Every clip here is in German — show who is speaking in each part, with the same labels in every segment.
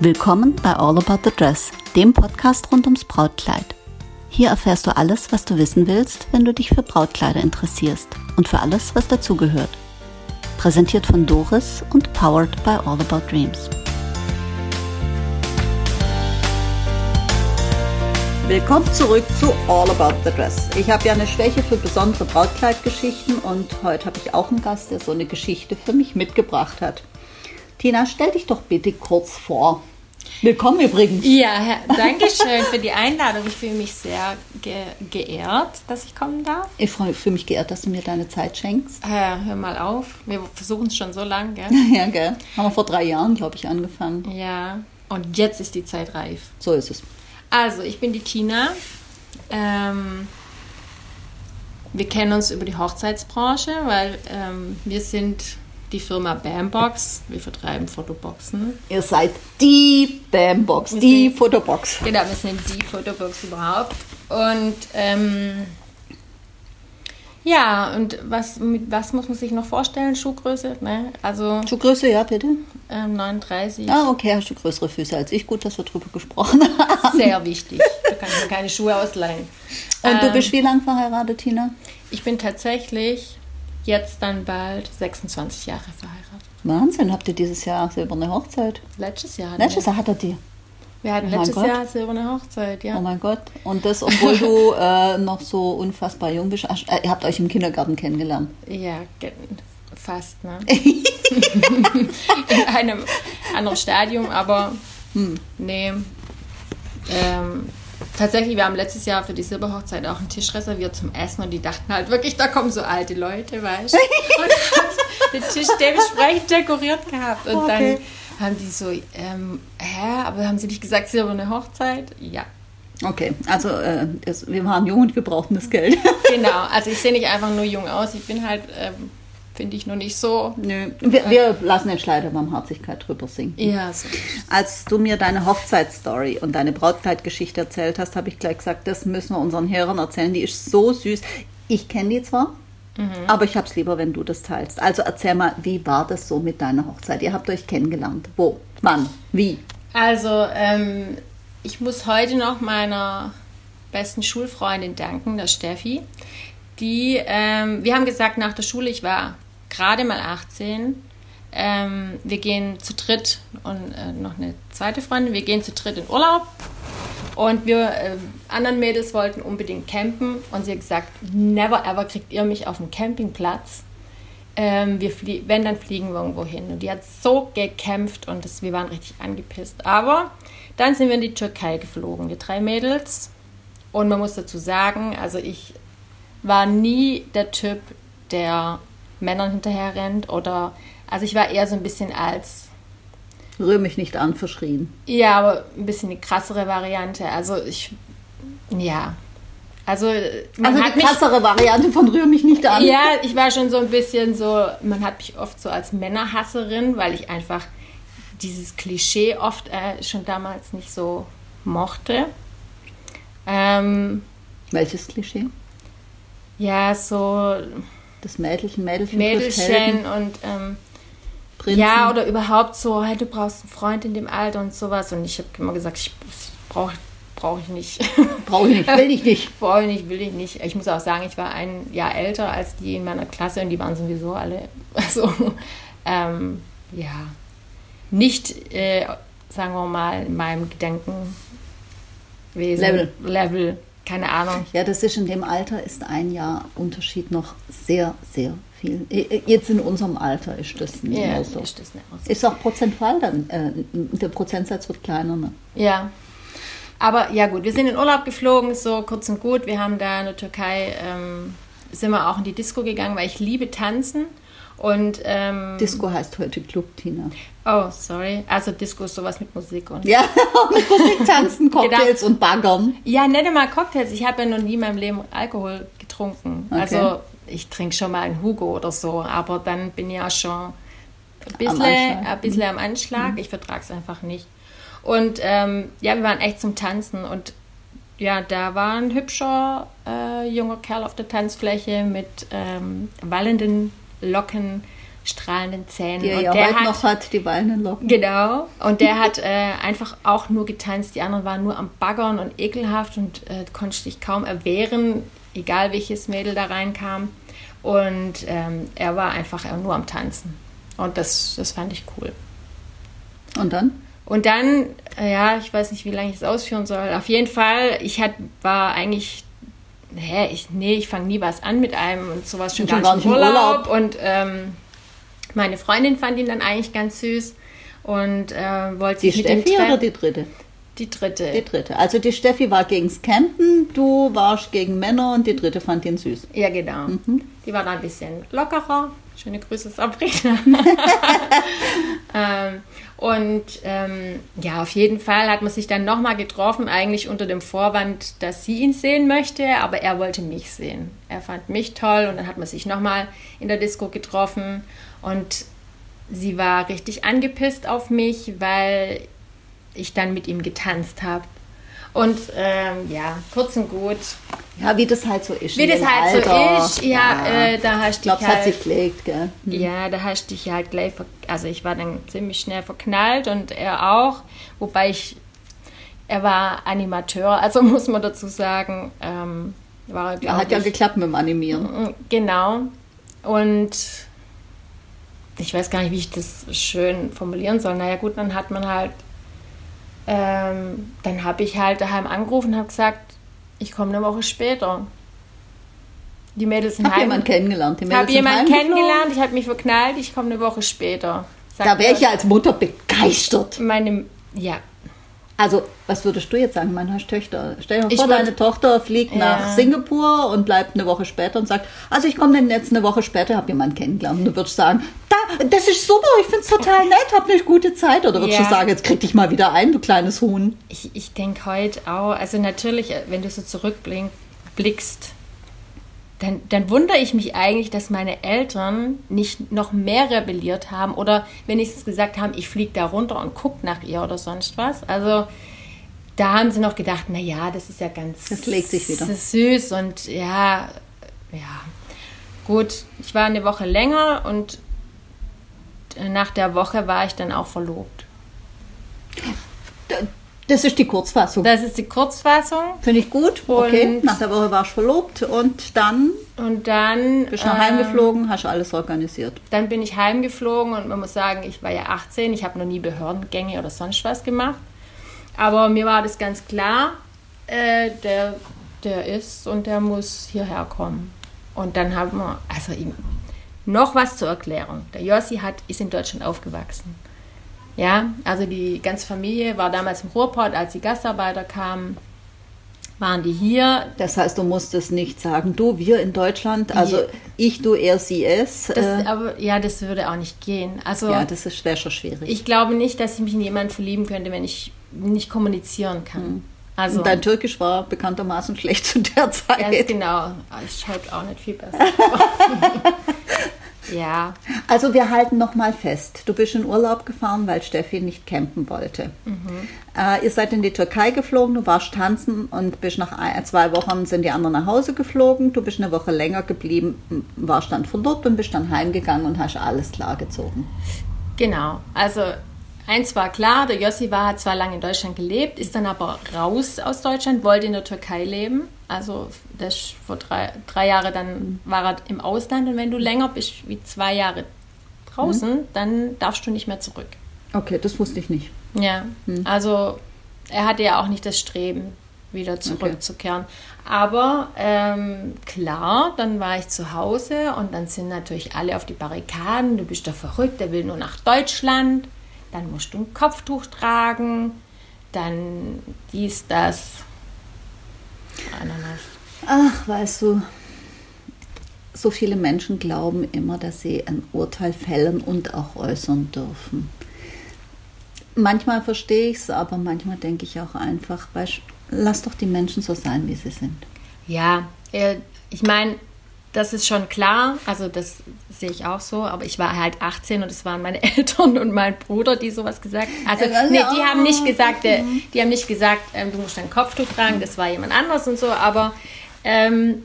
Speaker 1: Willkommen bei All About the Dress, dem Podcast rund ums Brautkleid. Hier erfährst du alles, was du wissen willst, wenn du dich für Brautkleider interessierst und für alles, was dazugehört. Präsentiert von Doris und powered by All About Dreams. Willkommen zurück zu All About the Dress. Ich habe ja eine Schwäche für besondere Brautkleidgeschichten und heute habe ich auch einen Gast, der so eine Geschichte für mich mitgebracht hat. Tina, stell dich doch bitte kurz vor. Willkommen übrigens.
Speaker 2: Ja, danke schön für die Einladung. Ich fühle mich sehr ge geehrt, dass ich kommen darf.
Speaker 1: Ich fühle mich geehrt, dass du mir deine Zeit schenkst.
Speaker 2: Äh, hör mal auf. Wir versuchen es schon so lange, gell?
Speaker 1: Ja, gell. Haben wir vor drei Jahren, glaube ich, angefangen.
Speaker 2: Ja. Und jetzt ist die Zeit reif.
Speaker 1: So ist es.
Speaker 2: Also, ich bin die Tina. Ähm, wir kennen uns über die Hochzeitsbranche, weil ähm, wir sind die Firma Bambox. Wir vertreiben Fotoboxen.
Speaker 1: Ihr seid die Bambox,
Speaker 2: Wir
Speaker 1: die
Speaker 2: sind-
Speaker 1: Fotobox.
Speaker 2: Genau, wir sind die Fotobox überhaupt. Und ähm, ja, und was, mit was muss man sich noch vorstellen? Schuhgröße, ne? Also
Speaker 1: Schuhgröße, ja, bitte.
Speaker 2: ähm, 39.
Speaker 1: Ah, okay, hast du größere Füße als ich. Gut, dass wir drüber gesprochen haben.
Speaker 2: Sehr wichtig. Da kann ich mir keine Schuhe ausleihen.
Speaker 1: Und du
Speaker 2: Ähm,
Speaker 1: bist wie lang verheiratet, Tina?
Speaker 2: Ich bin tatsächlich jetzt dann bald 26 Jahre verheiratet.
Speaker 1: Wahnsinn, habt ihr dieses Jahr silberne Hochzeit?
Speaker 2: Letztes Jahr.
Speaker 1: Letztes. Jahr hattet ihr.
Speaker 2: Wir hatten
Speaker 1: Oh
Speaker 2: letztes
Speaker 1: Gott.
Speaker 2: Jahr silberne Hochzeit, ja.
Speaker 1: Oh mein Gott. Und das, obwohl du äh, noch so unfassbar jung bist. Ach, äh, ihr habt euch im Kindergarten kennengelernt.
Speaker 2: Ja, fast, ne? In einem anderen Stadium, aber nee. Ähm, tatsächlich, wir haben letztes Jahr für die Silberhochzeit auch einen Tisch reserviert zum Essen und die dachten halt wirklich, da kommen so alte Leute, weißt du? Und haben den Tisch dementsprechend dekoriert gehabt. Und
Speaker 1: Okay.
Speaker 2: dann haben die so, ähm, hä, aber haben sie nicht gesagt, silberne Hochzeit? Ja.
Speaker 1: Okay, also äh, es, wir waren jung und wir brauchten das Geld.
Speaker 2: Genau, also ich sehe nicht einfach nur jung aus, ich bin halt, ähm, finde ich, noch nicht so.
Speaker 1: Nö. Wir, wir lassen den Schleier Barmherzigkeit drüber singen.
Speaker 2: Ja, so.
Speaker 1: Als du mir deine Hochzeitsstory und deine Brautkleidgeschichte erzählt hast, habe ich gleich gesagt, das müssen wir unseren Hörern erzählen. Die ist so süß. Ich kenne die zwar, aber ich habe es lieber, wenn du das teilst. Also erzähl mal, wie war das so mit deiner Hochzeit? Ihr habt euch kennengelernt. Wo? Wann? Wie?
Speaker 2: Also, ähm, ich muss heute noch meiner besten Schulfreundin danken, der Steffi. Die, ähm, wir haben gesagt, nach der Schule, ich war gerade mal 18, ähm, wir gehen zu dritt und äh, noch eine zweite Freundin, wir gehen zu dritt in Urlaub. Und wir äh, anderen Mädels wollten unbedingt campen und sie hat gesagt, never ever kriegt ihr mich auf dem Campingplatz. Ähm, wir wenn, dann fliegen wir irgendwo hin. Und die hat so gekämpft und das, wir waren richtig angepisst. Aber dann sind wir in die Türkei geflogen, wir drei Mädels. Und man muss dazu sagen, also ich war nie der Typ, der Männern hinterher rennt oder, also ich war eher so ein bisschen als
Speaker 1: Rühr mich nicht an, verschrien.
Speaker 2: ja, aber ein bisschen eine krassere Variante. Also ich, ja. Also, man
Speaker 1: Also
Speaker 2: hat
Speaker 1: die
Speaker 2: mich,
Speaker 1: krassere Variante von Rühr mich nicht an.
Speaker 2: ja, ich war schon so ein bisschen so, man hat mich oft so als Männerhasserin, weil ich einfach dieses Klischee oft äh, schon damals nicht so mochte. Ähm,
Speaker 1: Welches Klischee?
Speaker 2: ja, so
Speaker 1: Das Mädelchen, Mädelchen,
Speaker 2: Mädelchen und ähm,
Speaker 1: Prinzen.
Speaker 2: Ja, oder überhaupt so, hey, du brauchst einen Freund in dem Alter und sowas. Und ich habe immer gesagt, ich brauche brauche ich nicht.
Speaker 1: Brauche ich nicht, will ich nicht.
Speaker 2: Brauche ich nicht, will ich nicht. Ich muss auch sagen, ich war ein Jahr älter als die in meiner Klasse und die waren sowieso alle, also, ähm, ja, nicht, äh, sagen wir mal, in meinem Gedankenwesen.
Speaker 1: Level.
Speaker 2: Level, keine Ahnung.
Speaker 1: Ja, das ist in dem Alter ist ein Jahr Unterschied noch sehr, sehr viel. Jetzt in unserem Alter ist das nicht
Speaker 2: Ja,
Speaker 1: mehr so.
Speaker 2: ist das nicht mehr so.
Speaker 1: Ist auch prozentual dann, äh, der Prozentsatz wird kleiner. Ne?
Speaker 2: Ja. Aber ja gut, wir sind in Urlaub geflogen, so kurz und gut. Wir haben da in der Türkei, ähm, sind wir auch in die Disco gegangen, weil ich liebe Tanzen. Und, ähm,
Speaker 1: Disco heißt heute Club, Tina.
Speaker 2: oh, sorry. Also Disco ist sowas mit Musik. Und
Speaker 1: Ja, mit Musik tanzen, Cocktails und Baggern.
Speaker 2: ja, nenne mal Cocktails. Ich habe ja noch nie in meinem Leben Alkohol getrunken.
Speaker 1: Okay.
Speaker 2: Also ich trinke schon mal einen Hugo oder so, aber dann bin ich ja schon ein bisschen
Speaker 1: Anschlag.
Speaker 2: ein bisschen am Anschlag. Ich vertrage es einfach nicht. Und ähm, ja, wir waren echt zum Tanzen und ja, da war ein hübscher äh, junger Kerl auf der Tanzfläche mit ähm, wallenden Locken, strahlenden Zähnen.
Speaker 1: Die er
Speaker 2: und
Speaker 1: ja
Speaker 2: der
Speaker 1: heute
Speaker 2: hat,
Speaker 1: noch hat, die wallenden Locken.
Speaker 2: Genau. Und der hat äh, einfach auch nur getanzt. Die anderen waren nur am Baggern und ekelhaft und äh, konntest dich kaum erwehren, egal welches Mädel da reinkam. Und ähm, er war einfach nur am Tanzen. Und das, das fand ich cool.
Speaker 1: Und dann?
Speaker 2: Und dann, äh, ja, ich weiß nicht, wie lange ich es ausführen soll. Auf jeden Fall, ich hat, war eigentlich, hä, ich, nee, ich fange nie was an mit einem und sowas schon gar nicht im Urlaub.
Speaker 1: Urlaub.
Speaker 2: Und ähm, meine Freundin fand ihn dann eigentlich ganz süß und äh, wollte
Speaker 1: Die
Speaker 2: sich mit ihm
Speaker 1: Steffi oder die dritte?
Speaker 2: Die dritte.
Speaker 1: Die dritte. Also die Steffi war gegens Campen, du warst gegen Männer und die dritte fand ihn süß.
Speaker 2: Ja, genau.
Speaker 1: Mhm.
Speaker 2: Die war da ein bisschen lockerer. Schöne Grüße, Sabrina. ähm, und ähm, ja, auf jeden Fall hat man sich dann nochmal getroffen, eigentlich unter dem Vorwand, dass sie ihn sehen möchte, aber er wollte mich sehen. Er fand mich toll und dann hat man sich nochmal in der Disco getroffen und sie war richtig angepisst auf mich, weil ich dann mit ihm getanzt habe. Und ähm, ja, kurz und gut,
Speaker 1: Ja, wie das halt so ist.
Speaker 2: wie das halt
Speaker 1: Alter.
Speaker 2: so ist, ja, Äh, da hast
Speaker 1: Ich
Speaker 2: du
Speaker 1: glaube,
Speaker 2: dich
Speaker 1: es hat
Speaker 2: halt,
Speaker 1: sich gelegt, gell?
Speaker 2: ja, da hast du dich halt gleich, also ich war dann ziemlich schnell verknallt und er auch, wobei ich, er war Animateur, also muss man dazu sagen, ähm, war er,
Speaker 1: Ja, hat ja
Speaker 2: ich,
Speaker 1: geklappt mit dem Animieren.
Speaker 2: Genau. Und ich weiß gar nicht, wie ich das schön formulieren soll. Naja, gut, dann hat man halt, ähm, dann habe ich halt daheim angerufen und habe gesagt, ich komme eine Woche später. Die Mädels sind heim.
Speaker 1: jemanden kennengelernt.
Speaker 2: Ich habe jemanden kennengelernt, ich habe mich verknallt, ich komme eine Woche später.
Speaker 1: Da wäre ich ja als Mutter begeistert.
Speaker 2: Meine, ja,
Speaker 1: Also, was würdest du jetzt sagen, meine hast Töchter? Stell dir
Speaker 2: Ich
Speaker 1: vor, deine Tochter fliegt
Speaker 2: Ja.
Speaker 1: nach Singapur und bleibt eine Woche später und sagt, also ich komme denn jetzt eine Woche später, habe jemanden kennengelernt. Und du würdest sagen, da, das ist super, ich finde es total nett, hab eine gute Zeit. Oder würdest
Speaker 2: Ja.
Speaker 1: du sagen, jetzt krieg dich mal wieder ein, du kleines Huhn.
Speaker 2: ich, ich denke heute auch, also natürlich, äh, wenn du so zurückblickst, dann, dann wundere ich mich eigentlich, dass meine Eltern nicht noch mehr rebelliert haben oder wenigstens gesagt haben, ich fliege da runter und guck nach ihr oder sonst was. Also da haben sie noch gedacht, na ja, das ist ja ganz
Speaker 1: Das legt sich wieder.
Speaker 2: das ist süß und ja, ja. Gut, ich war eine Woche länger und nach der Woche war ich dann auch verlobt.
Speaker 1: Das ist die Kurzfassung.
Speaker 2: Das ist die Kurzfassung.
Speaker 1: Finde ich gut. Okay,
Speaker 2: Und-
Speaker 1: nach der Woche warst du verlobt und dann
Speaker 2: Und dann,
Speaker 1: bist du
Speaker 2: ähm,
Speaker 1: Hause geflogen, hast alles organisiert.
Speaker 2: dann bin ich heimgeflogen und man muss sagen, ich war ja 18, ich habe noch nie Behördengänge oder sonst was gemacht. Aber mir war das ganz klar, äh, der, der ist und der muss hierher kommen. Und dann haben wir, also ihm, noch was zur Erklärung. Der Jossi hat, ist in Deutschland aufgewachsen. Ja, also die ganze Familie war damals im Ruhrpott, als die Gastarbeiter kamen, waren die hier.
Speaker 1: Das heißt, du musstest nicht sagen, du, wir in Deutschland, also ich, du, er, sie, es.
Speaker 2: Das,
Speaker 1: äh,
Speaker 2: aber ja, das würde auch nicht gehen. Also
Speaker 1: ja, das ist wäre schon schwierig.
Speaker 2: Ich glaube nicht, dass ich mich in jemanden verlieben könnte, wenn ich nicht kommunizieren kann. Also,
Speaker 1: Und dein Türkisch war bekanntermaßen schlecht zu der Zeit.
Speaker 2: ganz genau. Ich schreibe auch nicht viel besser. ja,
Speaker 1: Also wir halten noch mal fest. Du bist in Urlaub gefahren, weil Steffi nicht campen wollte. Äh, ihr seid in die Türkei geflogen, du warst tanzen und bist nach ein, zwei Wochen sind die anderen nach Hause geflogen. Du bist eine Woche länger geblieben, warst dann verlobt und bist dann heimgegangen und hast alles klargezogen.
Speaker 2: genau. Also, eins war klar, der Jossi war, hat zwar lange in Deutschland gelebt, ist dann aber raus aus Deutschland, wollte in der Türkei leben. Also, das vor drei, drei Jahre dann war er im Ausland und wenn du länger bist wie zwei Jahre draußen, dann darfst du nicht mehr zurück.
Speaker 1: Okay, das wusste ich nicht.
Speaker 2: Ja, also er hatte ja auch nicht das Streben, wieder zurückzukehren. Aber ähm, klar, dann war ich zu Hause und dann sind natürlich alle auf die Barrikaden. Du bist doch verrückt, der will nur nach Deutschland. Dann musst du ein Kopftuch tragen. Dann dies, das. Ananas.
Speaker 1: Ach, weißt du, so viele Menschen glauben immer, dass sie ein Urteil fällen und auch äußern dürfen. Manchmal verstehe ich es, aber manchmal denke ich auch einfach, lass doch die Menschen so sein, wie sie sind.
Speaker 2: Ja, äh, ich meine, das ist schon klar, also das sehe ich auch so, aber ich war halt 18 und es waren meine Eltern und mein Bruder, die sowas gesagt Also,
Speaker 1: Ja,
Speaker 2: nee,
Speaker 1: ja.
Speaker 2: die haben nicht gesagt, äh, die haben nicht gesagt, du musst dein Kopftuch tragen, das war jemand anders und so, aber ähm,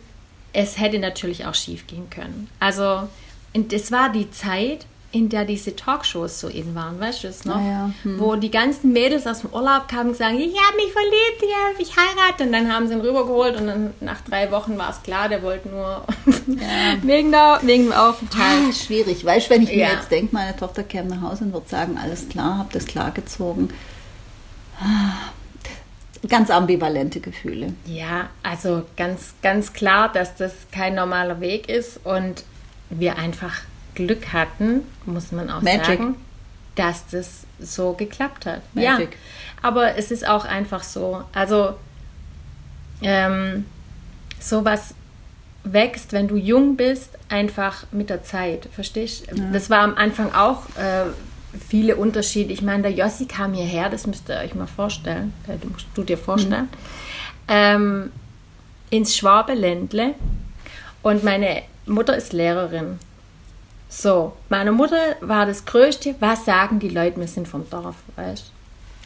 Speaker 2: es hätte natürlich auch schief gehen können. Also, und es war die Zeit, in der diese Talkshows so in waren, weißt du es noch?
Speaker 1: Ja, ja. Hm.
Speaker 2: Wo die ganzen Mädels aus dem Urlaub kamen und sagen, ich habe mich verliebt, ich habe mich heiratet. Und dann haben sie ihn rübergeholt und dann nach drei Wochen war es klar, der wollte nur wegen, der, wegen dem Aufenthalt.
Speaker 1: Ah, schwierig. Weißt du, wenn ich mir
Speaker 2: Ja.
Speaker 1: jetzt denke, meine Tochter käme nach Hause und wird sagen, alles klar, habe das klargezogen. Ah, Ganz ambivalente Gefühle.
Speaker 2: Ja, also ganz, ganz klar, dass das kein normaler Weg ist und wir einfach Glück hatten, muss man auch
Speaker 1: Magic.
Speaker 2: sagen, dass das so geklappt hat.
Speaker 1: Magic.
Speaker 2: Ja, aber es ist auch einfach so. Also ähm, sowas wächst, wenn du jung bist, einfach mit der Zeit. Verstehst du? Das war am Anfang auch äh, viele Unterschiede. Ich meine, der Jossi kam hierher, das müsst ihr euch mal vorstellen. Äh, Du musst du dir vorstellen. Ähm, ins Schwabeländle. Und meine Mutter ist Lehrerin. So, meiner Mutter war das Größte, was sagen die Leute, wir sind vom Dorf, weißt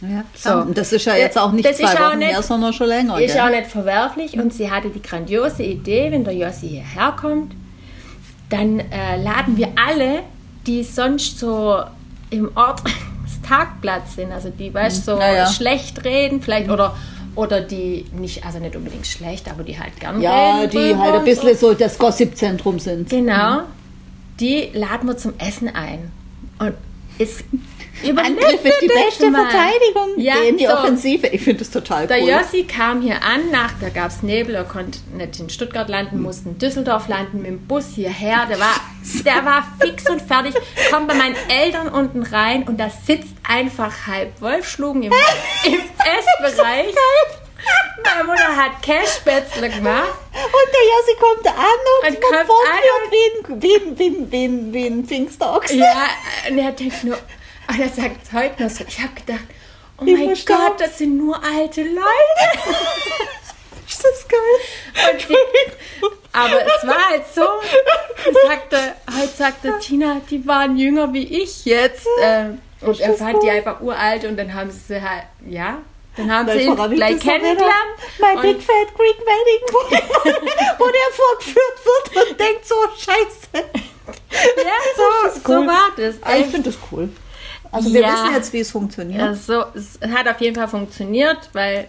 Speaker 1: Ja,
Speaker 2: So.
Speaker 1: so. Das ist ja jetzt auch nicht
Speaker 2: Das ist
Speaker 1: zwei
Speaker 2: auch
Speaker 1: Wochen
Speaker 2: nicht-
Speaker 1: her, sondern schon länger.
Speaker 2: Ist
Speaker 1: gell?
Speaker 2: auch nicht verwerflich und sie hatte die grandiose Idee, wenn der Jossi hierher kommt, dann äh, laden wir alle, die sonst so im Ort des Tagplatz sind, also die, weißt so
Speaker 1: Ja, ja.
Speaker 2: schlecht reden, vielleicht oder oder die nicht, also nicht unbedingt schlecht, aber die halt gern
Speaker 1: ja,
Speaker 2: reden.
Speaker 1: die halt ein bisschen so das Gossip-Zentrum sind.
Speaker 2: Genau. Die laden wir zum Essen ein. Und ist
Speaker 1: Angriff ist die beste
Speaker 2: mal.
Speaker 1: Verteidigung.
Speaker 2: Ja,
Speaker 1: in die
Speaker 2: so.
Speaker 1: Offensive. Ich finde das total
Speaker 2: Der
Speaker 1: cool.
Speaker 2: Jossi kam hier an, nach, da gab es Nebel, er konnte nicht in Stuttgart landen, musste in Düsseldorf landen, mit dem Bus hierher. Der war, der war fix und fertig, kommt bei meinen Eltern unten rein und da sitzt einfach halb Wolfschlugen im, im Essbereich. Meine Mutter hat Cashspätzle gemacht.
Speaker 1: Und der Jossi kommt an und,
Speaker 2: Und kommt
Speaker 1: vorführt wie ein, wie, ein, wie, ein, wie, ein, wie ein Pfingstochs.
Speaker 2: Ja, und er denkt nur, und er sagt heute noch so, ich habe gedacht, oh
Speaker 1: Ich
Speaker 2: mein. Gott, das sind nur alte Leute.
Speaker 1: Ist das geil?
Speaker 2: Und die, aber es war halt so, sagte, heute sagte Tina, die waren jünger wie ich jetzt. Ähm, und er fand die einfach uralt und dann haben sie halt, ja, dann haben sie ihn gleich kennengelernt.
Speaker 1: Mein Big Fat Greek Wedding, wo, wo der vorgeführt wird und denkt so, scheiße.
Speaker 2: Ja, so,
Speaker 1: cool.
Speaker 2: so war das.
Speaker 1: Ah, ich finde das cool. Also wir
Speaker 2: Ja.
Speaker 1: wissen jetzt, wie es funktioniert.
Speaker 2: Also, es hat auf jeden Fall funktioniert, weil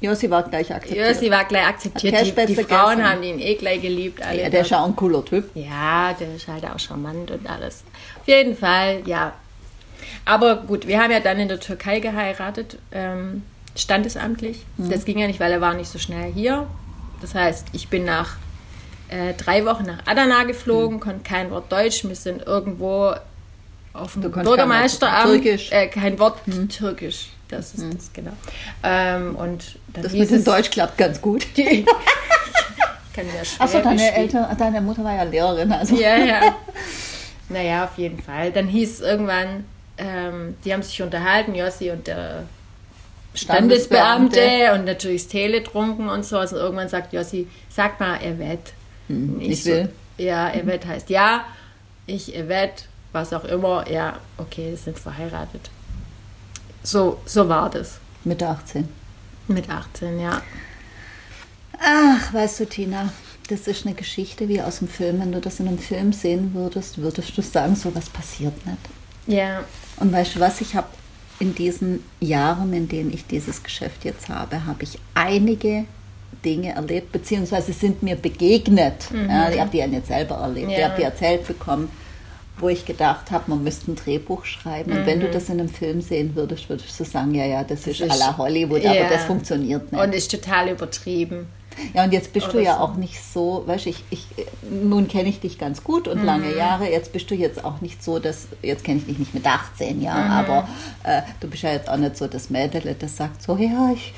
Speaker 1: Josi war gleich akzeptiert.
Speaker 2: Jössi war gleich akzeptiert. Die, die Frauen
Speaker 1: gegessen.
Speaker 2: haben ihn eh gleich geliebt. Alle
Speaker 1: ja, der ist ja auch ein cooler Typ.
Speaker 2: Ja, der ist halt auch charmant und alles. Auf jeden Fall, ja. Aber gut, wir haben ja dann in der Türkei geheiratet, ähm, standesamtlich. Das ging ja nicht, weil er war nicht so schnell hier. Das heißt, ich bin nach äh, drei Wochen nach Adana geflogen, konnte kein Wort Deutsch. Wir sind irgendwo auf dem Bürgermeisteramt.
Speaker 1: kein Wort Türkisch.
Speaker 2: Äh, kein Wort Türkisch. Das ist das, genau. Ähm, und dann
Speaker 1: Das mit dem Deutsch klappt ganz gut.
Speaker 2: Die, kann ja
Speaker 1: Achso, deine Eltern, deine Mutter war ja Lehrerin. Also.
Speaker 2: ja, ja. Naja, auf jeden Fall. Dann hieß es irgendwann, ähm, die haben sich unterhalten, Jossi und der Standesbeamte und natürlich das Tele trunken und so. Also irgendwann sagt Jossi, sag mal, er wett.
Speaker 1: Hm,
Speaker 2: Ich
Speaker 1: ich will.
Speaker 2: So, ja, er wett heißt ja, ich er wett, was auch immer. Ja, okay, wir sind verheiratet. So, so war das.
Speaker 1: Mit 18.
Speaker 2: Mit 18, ja.
Speaker 1: Ach, weißt du, Tina, das ist eine Geschichte wie aus dem Film. Wenn du das in einem Film sehen würdest, würdest du sagen, so was passiert nicht.
Speaker 2: Ja,
Speaker 1: Und weißt du was, ich habe in diesen Jahren, in denen ich dieses Geschäft jetzt habe, habe ich einige Dinge erlebt, beziehungsweise sind mir begegnet. Ja, ich habe die ja nicht selber erlebt, ich
Speaker 2: Ja.
Speaker 1: habe die erzählt bekommen, wo ich gedacht habe, man müsste ein Drehbuch schreiben. Und wenn du das in einem Film sehen würdest, würdest du sagen, ja, ja, das, ist à la Hollywood,
Speaker 2: Ja.
Speaker 1: aber das funktioniert nicht.
Speaker 2: und ist total übertrieben.
Speaker 1: Ja, und jetzt bist du
Speaker 2: Oder
Speaker 1: ja
Speaker 2: so.
Speaker 1: auch nicht so, weißt du, ich, ich, nun kenne ich dich ganz gut und
Speaker 2: Mhm.
Speaker 1: lange Jahre, jetzt bist du jetzt auch nicht so, dass, jetzt kenne ich dich nicht mit 18 Jahren,
Speaker 2: Mhm.
Speaker 1: aber äh, du bist ja jetzt auch nicht so das Mädel, das sagt so, ja, ich,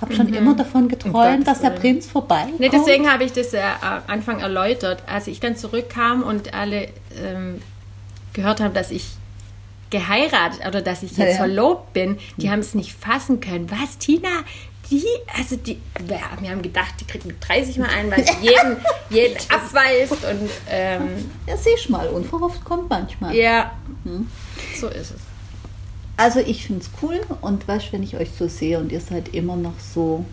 Speaker 1: habe schon immer davon geträumt,
Speaker 2: Mhm.
Speaker 1: Dass der. Prinz vorbeikommt.
Speaker 2: Nee, deswegen habe ich das ja am Anfang erläutert. Als ich dann zurückkam und alle ähm, gehört haben, dass ich geheiratet oder dass ich jetzt
Speaker 1: Ja, ja.
Speaker 2: verlobt bin, die haben es nicht fassen können. Was, Tina? Die, also die, wir haben gedacht, die kriegt mit 30 mal ein, weil sie jeden, jeden abweist und ähm,
Speaker 1: Ja, siehst mal, unverhofft kommt manchmal.
Speaker 2: ja,
Speaker 1: Hm.
Speaker 2: so ist es.
Speaker 1: Also ich finde es cool und weißt, wenn ich euch so sehe und ihr seid immer noch so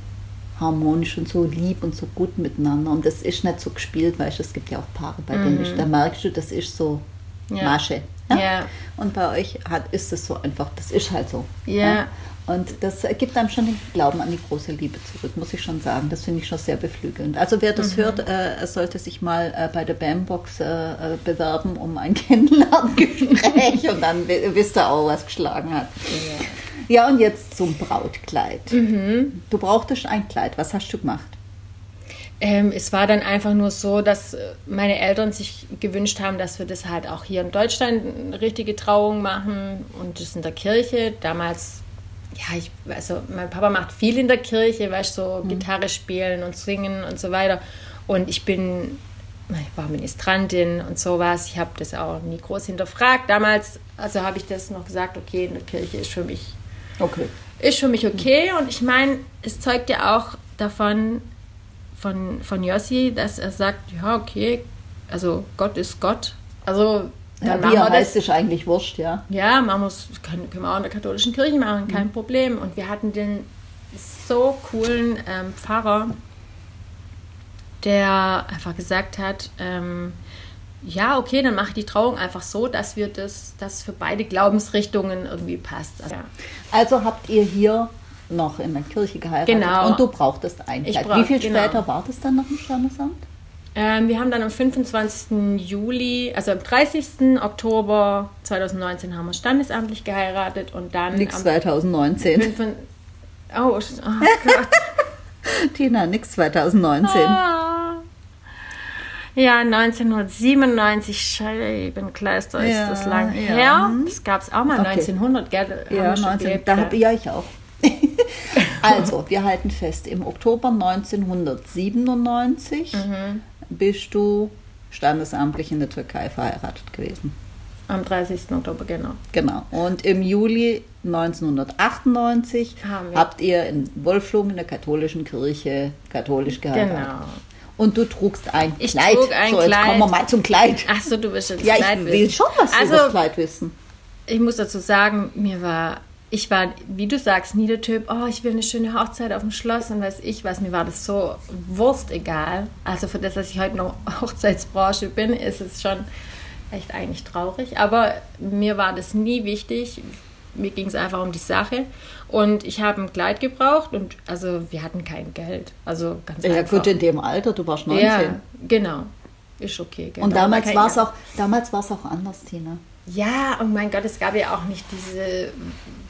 Speaker 1: harmonisch und so lieb und so gut miteinander und das ist nicht so gespielt, weißt du, es gibt ja auch Paare, bei denen
Speaker 2: Mhm.
Speaker 1: ich, da merkst du, das ist so
Speaker 2: Ja.
Speaker 1: Masche. Ja?
Speaker 2: Ja.
Speaker 1: Und bei euch hat, ist es so einfach, das ist halt so.
Speaker 2: Ja.
Speaker 1: Und das gibt einem schon den Glauben an die große Liebe zurück, muss ich schon sagen. Das finde ich schon sehr beflügelnd. Also wer das hört, äh, sollte sich mal äh, bei der BAM-Box äh, äh, bewerben um ein Kennenlerngespräch und dann wi- wisst ihr auch, was geschlagen hat. Ja, und jetzt zum Brautkleid. Du brauchtest ein Kleid. Was hast du gemacht?
Speaker 2: Ähm, es war dann einfach nur so, dass äh, meine Eltern sich gewünscht haben, dass wir das halt auch hier in Deutschland eine richtige Trauung machen und das in der Kirche. Damals, ja, ich, also mein Papa macht viel in der Kirche, weißt du, so Gitarre spielen und singen und so weiter. Und ich bin, ich war Ministrantin und sowas. Ich habe das auch nie groß hinterfragt. Damals, also habe ich das noch gesagt, okay, in der Kirche ist für mich
Speaker 1: Okay.
Speaker 2: ist für mich okay und ich meine, es zeugt ja auch davon von, von Jossi, dass er sagt, ja, okay, also Gott ist Gott. Also dann
Speaker 1: Ja,
Speaker 2: machen
Speaker 1: wie
Speaker 2: wir
Speaker 1: er
Speaker 2: das.
Speaker 1: heißt, ist eigentlich wurscht, ja.
Speaker 2: Ja, wir es, können, können wir auch in der katholischen Kirche machen, kein Problem. Und wir hatten den so coolen ähm, Pfarrer, der einfach gesagt hat, ähm, ja, okay, dann mache ich die Trauung einfach so, dass wir das, das für beide Glaubensrichtungen irgendwie passt. Also.
Speaker 1: Also habt ihr hier noch in der Kirche geheiratet
Speaker 2: Genau.
Speaker 1: und du brauchtest ein Kleid.
Speaker 2: brauch-
Speaker 1: Wie viel
Speaker 2: genau.
Speaker 1: später war das dann noch im Standesamt?
Speaker 2: Ähm, wir haben dann am 25. Juli, also am 30. Oktober 2019 haben wir standesamtlich geheiratet und dann
Speaker 1: Nix
Speaker 2: am
Speaker 1: 2019.
Speaker 2: 5. Oh, oh Gott.
Speaker 1: Tina, nix 2019.
Speaker 2: Ah. Ja, 1997, Scheibenkleister ist
Speaker 1: Ja,
Speaker 2: das lang
Speaker 1: ja.
Speaker 2: her. Das gab es auch mal
Speaker 1: Okay.
Speaker 2: 1900, gell?
Speaker 1: Ja,
Speaker 2: wir schon
Speaker 1: 19,
Speaker 2: gelebt,
Speaker 1: da
Speaker 2: ja.
Speaker 1: hab, ja, ich auch. also, wir halten fest, im Oktober 1997
Speaker 2: Mhm.
Speaker 1: bist du standesamtlich in der Türkei verheiratet gewesen.
Speaker 2: Am 30. Oktober, genau.
Speaker 1: Genau. Und im Juli 1998
Speaker 2: Haben wir-
Speaker 1: habt ihr in Wolflung in der katholischen Kirche katholisch geheiratet.
Speaker 2: Genau.
Speaker 1: Und du trugst ein
Speaker 2: Ich
Speaker 1: Kleid.
Speaker 2: trug ein
Speaker 1: so, jetzt
Speaker 2: Kleid.
Speaker 1: kommen wir mal zum Kleid.
Speaker 2: Ach so, du willst ja das
Speaker 1: ja,
Speaker 2: Kleid
Speaker 1: ich will
Speaker 2: wissen.
Speaker 1: schon was
Speaker 2: also,
Speaker 1: über das Kleid wissen.
Speaker 2: ich muss dazu sagen, mir war, ich war, wie du sagst, nie der Typ, oh, ich will eine schöne Hochzeit auf dem Schloss und weiß ich was, mir war das so wurstegal. Also für das, dass ich heute noch Hochzeitsbranche bin, ist es schon echt eigentlich traurig. Aber mir war das nie wichtig. Mir ging es einfach um die Sache. Und ich habe ein Kleid gebraucht und also wir hatten kein Geld. Also ganz
Speaker 1: Ja,
Speaker 2: einfach.
Speaker 1: gut, in dem Alter, du warst 19.
Speaker 2: Ja, genau. Ist okay. Genau.
Speaker 1: Und damals war es auch, damals auch anders, Tina.
Speaker 2: Ja, und mein Gott, es gab ja auch nicht diese,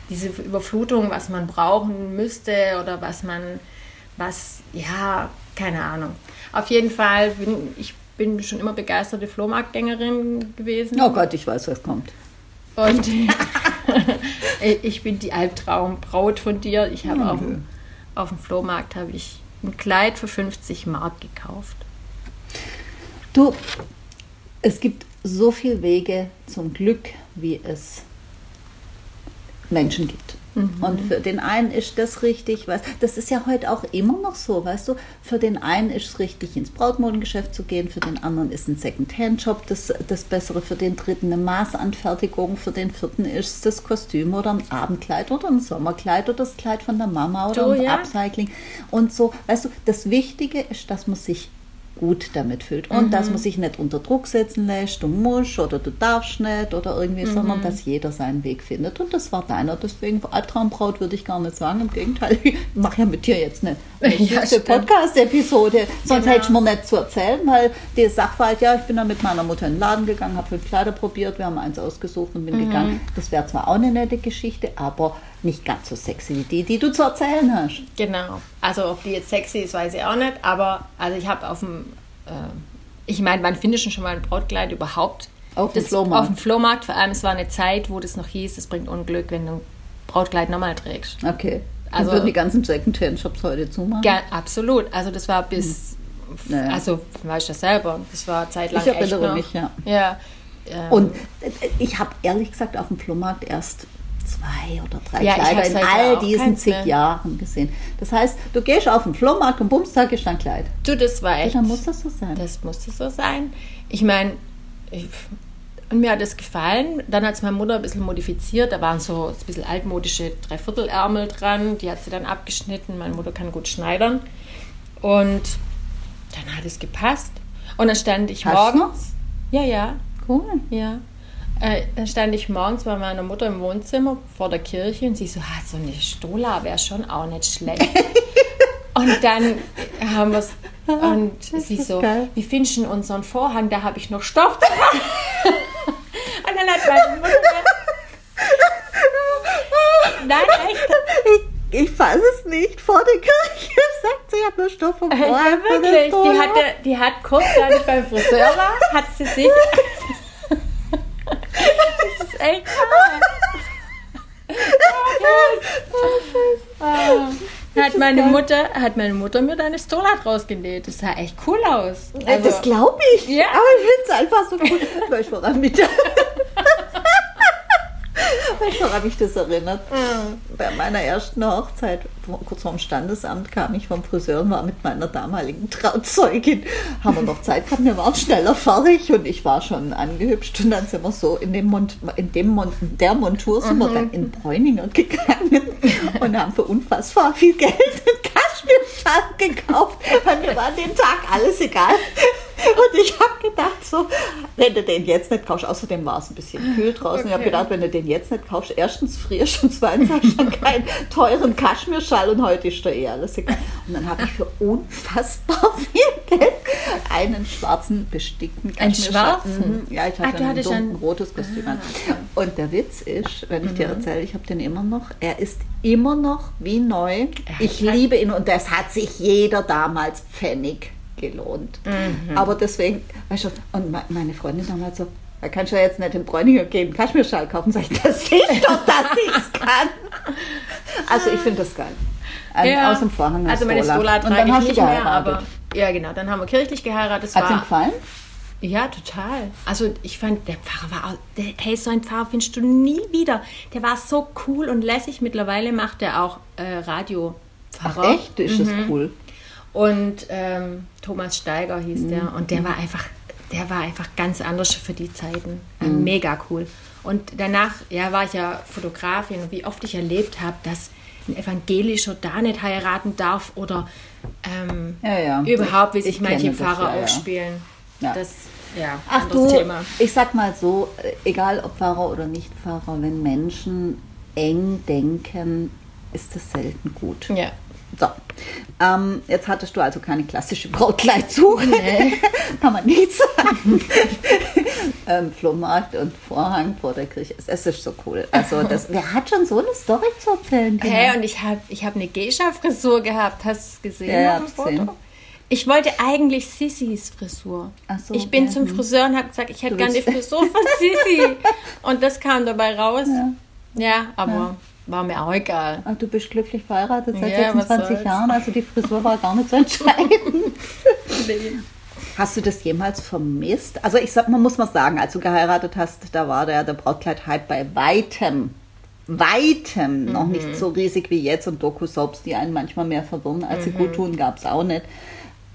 Speaker 2: diese Überflutung, was man brauchen müsste oder was man, was, ja, keine Ahnung. Auf jeden Fall bin ich bin schon immer begeisterte Flohmarktgängerin gewesen.
Speaker 1: Oh Gott, ich weiß, was kommt.
Speaker 2: Und ich bin die Albtraumbraut von dir. Ich habe auf, dem- auf dem Flohmarkt habe ich ein Kleid für 50 Mark gekauft.
Speaker 1: Du, es gibt so viele Wege zum Glück, wie es Menschen gibt. Und für den einen ist das richtig, weißt, das ist ja heute auch immer noch so, weißt du, für den einen ist es richtig, ins Brautmodengeschäft zu gehen, für den anderen ist ein Second-Hand-Job das, das Bessere, für den dritten eine Maßanfertigung, für den vierten ist das Kostüm oder ein Abendkleid oder ein Sommerkleid oder das Kleid von der Mama oder
Speaker 2: Du,
Speaker 1: ein
Speaker 2: ja.
Speaker 1: Upcycling und so, weißt du, das Wichtige ist, dass man sich gut damit fühlt und dass man sich nicht unter Druck setzen lässt, du musst oder du darfst nicht oder irgendwie, sondern dass jeder seinen Weg findet. Und das war deiner, deswegen Albtraumbraut würde ich gar nicht sagen, im Gegenteil, ich mache ja mit dir jetzt eine, eine
Speaker 2: Ja.
Speaker 1: Podcast-Episode, sonst
Speaker 2: Genau.
Speaker 1: hätte ich mir nicht zu erzählen, weil der Sachverhalt, ja, ich bin dann mit meiner Mutter in den Laden gegangen, habe fünf Kleider probiert, wir haben eins ausgesucht und bin gegangen, das wäre zwar auch eine nette Geschichte, aber nicht ganz so sexy wie die, die du zu erzählen hast.
Speaker 2: Genau. Also ob die jetzt sexy ist, weiß ich auch nicht. Aber also ich habe auf dem, äh, ich meine, wann findest du schon mal ein Brautkleid überhaupt?
Speaker 1: Auf dem Flohmarkt.
Speaker 2: Auf dem Flohmarkt. Vor allem, es war eine Zeit, wo das noch hieß, es bringt Unglück, wenn du ein Brautkleid nochmal trägst.
Speaker 1: Okay.
Speaker 2: Also-
Speaker 1: würden die ganzen Second-Hand-Shops heute zumachen?
Speaker 2: Ja, absolut. Also das war bis,
Speaker 1: Naja.
Speaker 2: also weißt du das selber, das war zeitlang
Speaker 1: Ich erinnere mich, ja.
Speaker 2: Ja. ähm,
Speaker 1: Und ich habe ehrlich gesagt auf dem Flohmarkt erst zwei oder drei
Speaker 2: Ja,
Speaker 1: Kleider in
Speaker 2: halt
Speaker 1: all diesen zig
Speaker 2: mehr.
Speaker 1: Jahren gesehen. Das heißt, du gehst auf den Flohmarkt und Bumstag ist dein Kleid.
Speaker 2: du, das war echt.
Speaker 1: Dann muss das so sein.
Speaker 2: Das musste so sein. Ich meine, und mir hat es gefallen. Dann hat es meine Mutter ein bisschen modifiziert. Da waren so ein bisschen altmodische Dreiviertelärmel dran. Die hat sie dann abgeschnitten. Meine Mutter kann gut schneidern. Und dann hat es gepasst. Und dann stand ich
Speaker 1: Hast
Speaker 2: morgens. Ja, ja,
Speaker 1: Cool.
Speaker 2: ja. Äh, dann stand ich morgens bei meiner Mutter im Wohnzimmer vor der Kirche und sie so, ah, so eine Stola wäre schon auch nicht schlecht. und dann haben wir es und sie so, geil. wie findest du unseren Vorhang? Da habe ich noch Stoff dran. und dann hat meine Mutter
Speaker 1: Nein, echt. Ich, ich fasse es nicht. Vor der Kirche sagt sie, ich habe nur Stoff vom Vorhang. Ja,
Speaker 2: wirklich. Die, hatte, die hat kurz, als ich beim Friseur war, hat sie sich das echt. Oh, hat meine Mutter hat meine Mutter mir deine Stolat rausgenäht. Das sah echt cool aus.
Speaker 1: Also, das glaube ich. Ja. Aber ich finde es einfach so cool. Ich war mit. Ich habe mich das erinnert. Mhm. Bei meiner ersten Hochzeit, kurz vorm Standesamt, kam ich vom Friseur und war mit meiner damaligen Trauzeugin. Haben wir noch Zeit gehabt, wir waren schneller fertig und ich war schon angehübscht. Und dann sind wir so in, dem Mont, in dem Mont, der Montur sind mhm. wir dann in Bräuninger gegangen und haben für unfassbar viel Geld einen Kaschmirschal gekauft, weil mir war den Tag alles egal. Und ich habe gedacht, so, wenn du den jetzt nicht kaufst, außerdem war es ein bisschen kühl draußen. Okay. Ich habe gedacht, wenn du den jetzt nicht kaufst, erstens frierst und zweitens hast du schon keinen teuren Kaschmirschal und heute ist da eh alles egal. Und dann habe ich für unfassbar viel Geld einen schwarzen bestickten
Speaker 2: Kaschmirschal. Einen schwarzen?
Speaker 1: Mhm. Ja, ich hatte ah, ein ein rotes Kostüm an. Ah, und der Witz ist, wenn ich mhm. dir erzähle, ich habe den immer noch, er ist immer noch wie neu. Ich liebe ihn und das hat sich jeder damals Pfennig gelohnt. Mhm. Aber deswegen, weißt du, und meine Freundin damals so, da kannst du ja jetzt nicht in Bräuninger gehen, Kaschmirschal kaufen. Sag ich, das sehe ich doch, dass ich es kann. Also ich finde das geil.
Speaker 2: An, ja. Aus dem Vorhang. Also meine Stola trage ich nicht mehr, aber ja genau, dann haben wir kirchlich geheiratet.
Speaker 1: Hat es gefallen?
Speaker 2: Ja, total. Also ich fand, der Pfarrer war, auch, der, hey, so ein Pfarrer findest du nie wieder. Der war so cool und lässig. Mittlerweile macht er auch äh, Radio.
Speaker 1: Ach echt? Ist mhm. das cool?
Speaker 2: Und ähm, Thomas Steiger hieß mhm. der. Und der war einfach, der war einfach ganz anders für die Zeiten. Mhm. Mega cool. Und danach, ja, war ich ja Fotografin und wie oft ich erlebt habe, dass ein Evangelischer da nicht heiraten darf oder ähm, ja, ja. überhaupt, wie sich manche Pfarrer ja, aufspielen. Ja. Das, ja,
Speaker 1: Ach du, Thema. ich sag mal so, egal ob Pfarrer oder nicht Pfarrer, wenn Menschen eng denken, ist das selten gut.
Speaker 2: Ja.
Speaker 1: So, ähm, jetzt hattest du also keine klassische Brautkleidsuche. Nee. Kann man nicht sagen. ähm, Flohmarkt und Vorhang vor der Kirche. Es ist so cool. Also das, wer hat schon so eine Story zu erzählen?
Speaker 2: Hey, und ich habe ich hab eine Geisha-Frisur gehabt. Hast du es gesehen? Ja, auf Foto? Ich wollte eigentlich Sissis Frisur. So, ich bin okay. zum Friseur und habe gesagt, ich hätte gerne die Frisur von Sissi. und das kam dabei raus. Ja, ja aber... Ja. War mir auch egal.
Speaker 1: Und du bist glücklich verheiratet seit ja, 26 Jahren, also die Frisur war gar nicht so entscheidend. nee. Hast du das jemals vermisst? Also ich sag, man muss mal sagen, als du geheiratet hast, da war der, der Brautkleid-Hype bei weitem, weitem mhm. noch nicht mhm. so riesig wie jetzt und Doku-Soaps, die einen manchmal mehr verwirren, als mhm. sie gut tun, gab es auch nicht.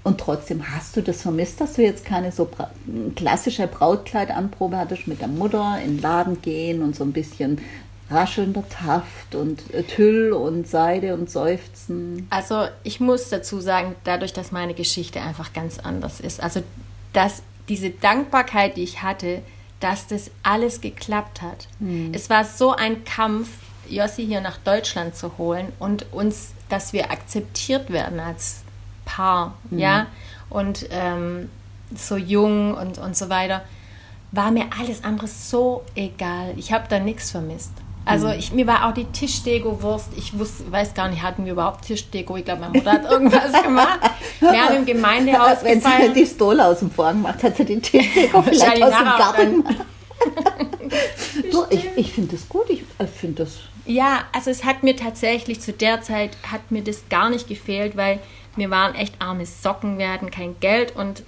Speaker 1: Und trotzdem hast du das vermisst, dass du jetzt keine so klassische Brautkleidanprobe hattest mit der Mutter in den Laden gehen und so ein bisschen raschelnder Taft und äh, Tüll und Seide und Seufzen.
Speaker 2: Also ich muss dazu sagen, dadurch, dass meine Geschichte einfach ganz anders ist, also dass diese Dankbarkeit, die ich hatte, dass das alles geklappt hat. Hm. Es war so ein Kampf, Jossi hier nach Deutschland zu holen und uns, dass wir akzeptiert werden als Paar, hm. ja, und ähm, so jung und, und so weiter, war mir alles andere so egal. Ich habe da nichts vermisst. Also mhm. ich, mir war auch die Tischdeko-Wurst. Ich wusste, weiß gar nicht, hatten wir überhaupt Tischdeko? Ich glaube, meine Mutter hat irgendwas gemacht. Wir haben im Gemeindehaus
Speaker 1: Wenn gefeiert. sie die Stola aus dem Vorhang macht, hat sie die Tischdeko vielleicht aus dem Garten du, ich ich finde das gut. Ich, ich finde das...
Speaker 2: Ja, also es hat mir tatsächlich zu der Zeit, hat mir das gar nicht gefehlt, weil wir waren echt arme Socken, wir hatten kein Geld und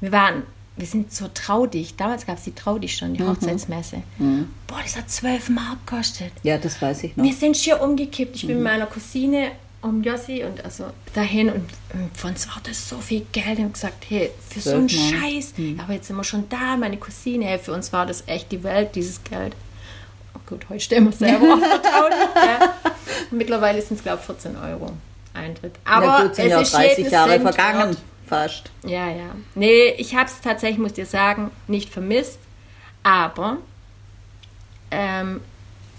Speaker 2: wir waren wir sind so traudig. Damals gab es die Traudig schon, die mhm. Hochzeitsmesse. Mhm. Boah, das hat 12 Mark gekostet.
Speaker 1: Ja, das weiß ich noch.
Speaker 2: Wir sind schier umgekippt. Ich bin mit mhm. meiner Cousine um Jossi und also dahin und, und für uns war das so viel Geld und gesagt, hey, für so einen Scheiß. Mhm. Aber jetzt sind wir schon da, meine Cousine, hey, für uns war das echt die Welt, dieses Geld. Oh gut, heute stellen wir es selber auf ja. Mittlerweile sind es, glaube ich, 14 Euro Eintritt. Aber gut, sind es ja ist 30 Jahre vergangen. Dort fast. Ja, ja. Nee, ich habe es tatsächlich, muss ich dir sagen, nicht vermisst. Aber ähm,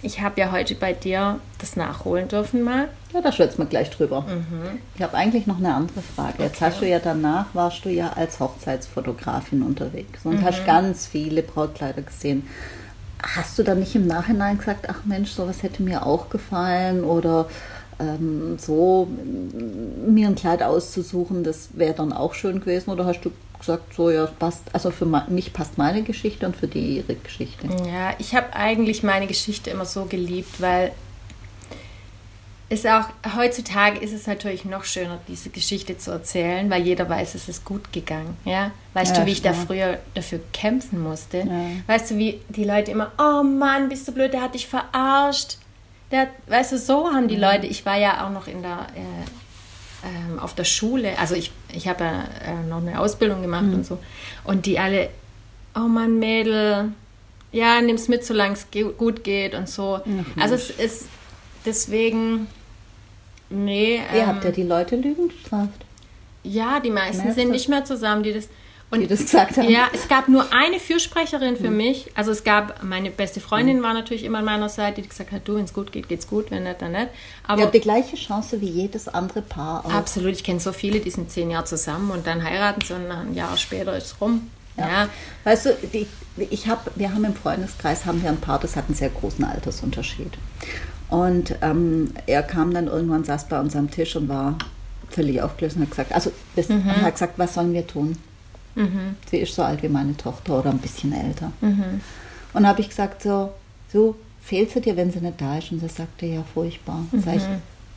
Speaker 2: ich habe ja heute bei dir das nachholen dürfen mal.
Speaker 1: Ja, da schwätzen wir gleich drüber. Mhm. Ich habe eigentlich noch eine andere Frage. Jetzt hast du ja danach, warst du ja als Hochzeitsfotografin unterwegs und mhm. hast ganz viele Brautkleider gesehen. Hast du dann nicht im Nachhinein gesagt, ach Mensch, sowas hätte mir auch gefallen oder ähm, so mir ein Kleid auszusuchen, das wäre dann auch schön gewesen? Oder hast du gesagt, so ja, passt, also für mich passt meine Geschichte und für die ihre Geschichte.
Speaker 2: Ja, ich habe eigentlich meine Geschichte immer so geliebt, weil es auch heutzutage ist es natürlich noch schöner, diese Geschichte zu erzählen, weil jeder weiß, es ist gut gegangen. Ja? Weißt ja, du, wie stimmt. ich da früher dafür kämpfen musste? Ja. Weißt du, wie die Leute immer, oh Mann, bist du blöd, der hat dich verarscht. Der, weißt du, so haben die ja. Leute, ich war ja auch noch in der äh, ähm, auf der Schule, also ich, ich habe ja äh, noch eine Ausbildung gemacht mhm. und so, und die alle, oh Mann, Mädel, ja, nimm's mit, solange es ge gut geht und so. Mhm. Also es ist deswegen, nee.
Speaker 1: Ihr ähm, habt ja die Leute Lügen gestraft.
Speaker 2: Ja, die meisten Meister. sind nicht mehr zusammen, die das
Speaker 1: und die das gesagt haben.
Speaker 2: Ja, es gab nur eine Fürsprecherin für mhm. mich. Also es gab, meine beste Freundin mhm. war natürlich immer an meiner Seite, die gesagt hat, du, wenn es gut geht, geht's gut, wenn nicht, dann nicht.
Speaker 1: Aber Ihr habt die gleiche Chance wie jedes andere Paar.
Speaker 2: Auch. Absolut, ich kenne so viele, die sind zehn Jahre zusammen und dann heiraten sie und ein Jahr später ist es rum. Ja. ja.
Speaker 1: Weißt du, die, ich hab, wir haben im Freundeskreis haben wir ein Paar, das hat einen sehr großen Altersunterschied. Und ähm, er kam dann irgendwann, saß bei uns am Tisch und war völlig aufgelöst und hat gesagt, also bis, mhm. hat gesagt, was sollen wir tun? Mhm. Sie ist so alt wie meine Tochter oder ein bisschen älter. Mhm. Und habe ich gesagt, so, so fehlt sie dir, wenn sie nicht da ist? Und sie sagte, ja, furchtbar. Mhm. Sag ich,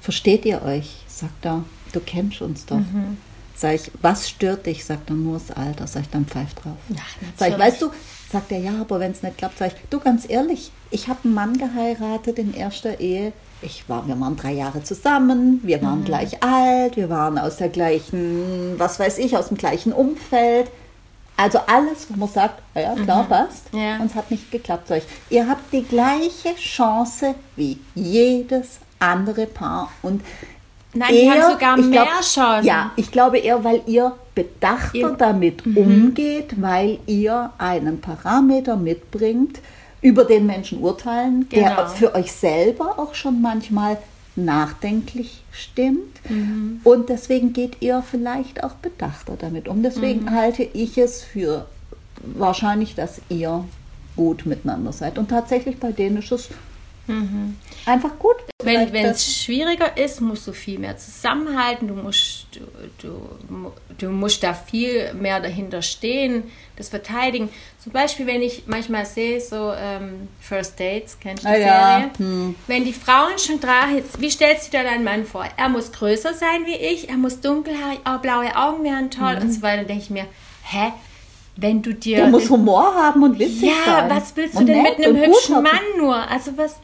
Speaker 1: versteht ihr euch? Sagt er, du kennst uns doch. Mhm. Sag ich, was stört dich? Sagt er, nur das Alter. Sag ich, dann pfeif drauf. Ach, sag ich, weißt du, sagt er, ja, aber wenn es nicht klappt, sag ich, du ganz ehrlich, ich habe einen Mann geheiratet in erster Ehe, ich war, wir waren drei Jahre zusammen, wir waren mhm. gleich alt, wir waren aus der gleichen, was weiß ich, aus dem gleichen Umfeld. Also alles, wo man sagt, ja klar, mhm. passt. Ja. Und es hat nicht geklappt. Euch. Ihr habt die gleiche Chance wie jedes andere Paar. Und
Speaker 2: Nein, eher, die haben sogar mehr glaub, Chancen.
Speaker 1: Ja, ich glaube eher, weil ihr bedachter ihr, damit mhm. umgeht, weil ihr einen Parameter mitbringt, über den Menschen urteilen, genau. der für euch selber auch schon manchmal nachdenklich stimmt. Mhm. Und deswegen geht ihr vielleicht auch bedachter damit um. Deswegen mhm. halte ich es für wahrscheinlich, dass ihr gut miteinander seid. Und tatsächlich bei denen ist es mhm. einfach gut.
Speaker 2: Wenn es schwieriger ist, musst du viel mehr zusammenhalten, du musst, du, du, du musst da viel mehr dahinter stehen, das verteidigen. Zum Beispiel, wenn ich manchmal sehe, so ähm, First Dates, kennst du die ah, Serie? Ja. Hm. Wenn die Frauen schon dran wie stellst du dir deinen Mann vor? Er muss größer sein wie ich, er muss dunkelhaarig, oh, blaue Augen wären toll mhm. und so weiter. Dann denke ich mir, hä? Wenn du dir.
Speaker 1: Der muss Humor haben und witzig
Speaker 2: ja,
Speaker 1: sein.
Speaker 2: Ja, was willst du und denn mit einem hübschen Mann nur? Also was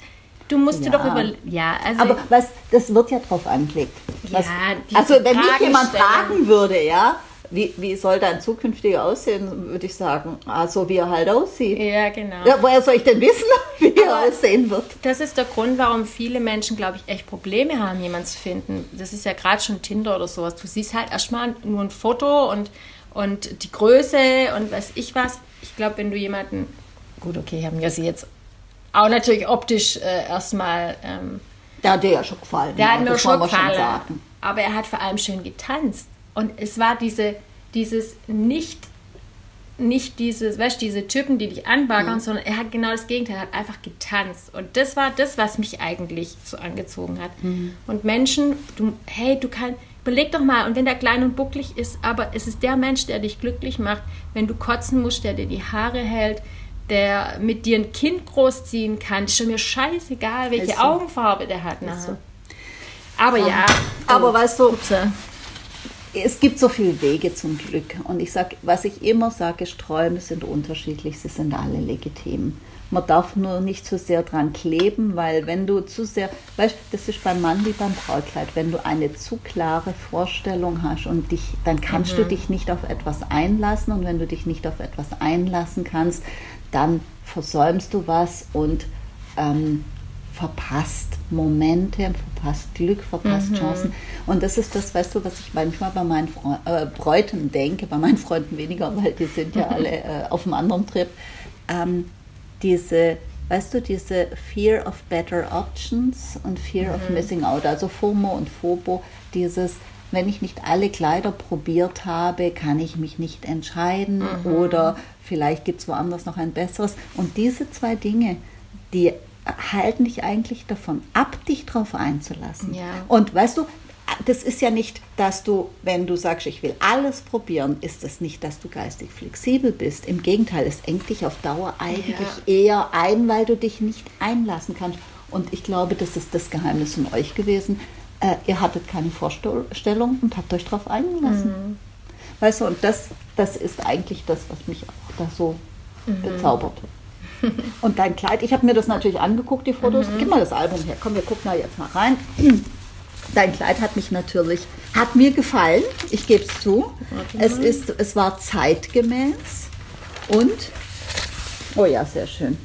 Speaker 2: Du musst ja. dir doch über. Ja,
Speaker 1: also. Aber was, das wird ja drauf angelegt. Was, ja, also, wenn mich jemand fragen würde, ja, wie, wie soll dein zukünftiger aussehen, würde ich sagen, also wie er halt aussieht.
Speaker 2: Ja, genau.
Speaker 1: Ja, woher soll ich denn wissen, wie Aber er aussehen wird?
Speaker 2: Das ist der Grund, warum viele Menschen, glaube ich, echt Probleme haben, jemanden zu finden. Das ist ja gerade schon Tinder oder sowas. Du siehst halt erstmal nur ein Foto und, und die Größe und weiß ich was. Ich glaube, wenn du jemanden, gut, okay, haben ja sie jetzt auch natürlich optisch äh, erstmal. Ähm,
Speaker 1: der hat dir ja schon gefallen.
Speaker 2: Der ja, hat mir schon gefallen. Schon aber er hat vor allem schön getanzt. Und es war diese, dieses nicht, nicht dieses, weißt diese Typen, die dich anbaggern, mhm. sondern er hat genau das Gegenteil, er hat einfach getanzt. Und das war das, was mich eigentlich so angezogen hat. Mhm. Und Menschen, du, hey, du kannst, überleg doch mal, und wenn der klein und bucklig ist, aber es ist der Mensch, der dich glücklich macht, wenn du kotzen musst, der dir die Haare hält, der mit dir ein Kind großziehen kann, ist schon mir scheißegal, welche so. Augenfarbe der hat. So. Aber ja.
Speaker 1: Aber oh, weißt du, Upsa. es gibt so viele Wege zum Glück. Und ich sage, was ich immer sage, Träume sind unterschiedlich, sie sind alle legitim. Man darf nur nicht zu sehr dran kleben, weil wenn du zu sehr, weißt das ist beim Mann wie beim Brautkleid, wenn du eine zu klare Vorstellung hast und dich, dann kannst mhm. du dich nicht auf etwas einlassen und wenn du dich nicht auf etwas einlassen kannst, dann versäumst du was und ähm, verpasst Momente, verpasst Glück, verpasst mhm. Chancen. Und das ist das, weißt du, was ich manchmal bei meinen Fre äh, Bräuten denke, bei meinen Freunden weniger, weil die sind ja alle äh, auf einem anderen Trip. Ähm, diese weißt du, diese Fear of Better Options und Fear of Missing Out, also FOMO und FOBO, dieses, wenn ich nicht alle Kleider probiert habe, kann ich mich nicht entscheiden oder vielleicht gibt es woanders noch ein besseres. Und diese zwei Dinge, die halten dich eigentlich davon ab, dich drauf einzulassen.
Speaker 2: Ja.
Speaker 1: Und weißt du, das ist ja nicht, dass du, wenn du sagst, ich will alles probieren, ist das nicht, dass du geistig flexibel bist. Im Gegenteil, es engt dich auf Dauer eigentlich eher ein, weil du dich nicht einlassen kannst. Und ich glaube, das ist das Geheimnis von euch gewesen. Äh, ihr hattet keine Vorstellung und habt euch darauf eingelassen. Weißt du, und das, das ist eigentlich das, was mich auch da so bezaubert hat. Und dein Kleid, ich habe mir das natürlich angeguckt, die Fotos. Gib mal das Album her. Komm, wir gucken da jetzt mal rein. Dein Kleid hat mich natürlich, hat mir gefallen. Ich gebe es zu. Es, ist, es war zeitgemäß und, oh ja, sehr schön.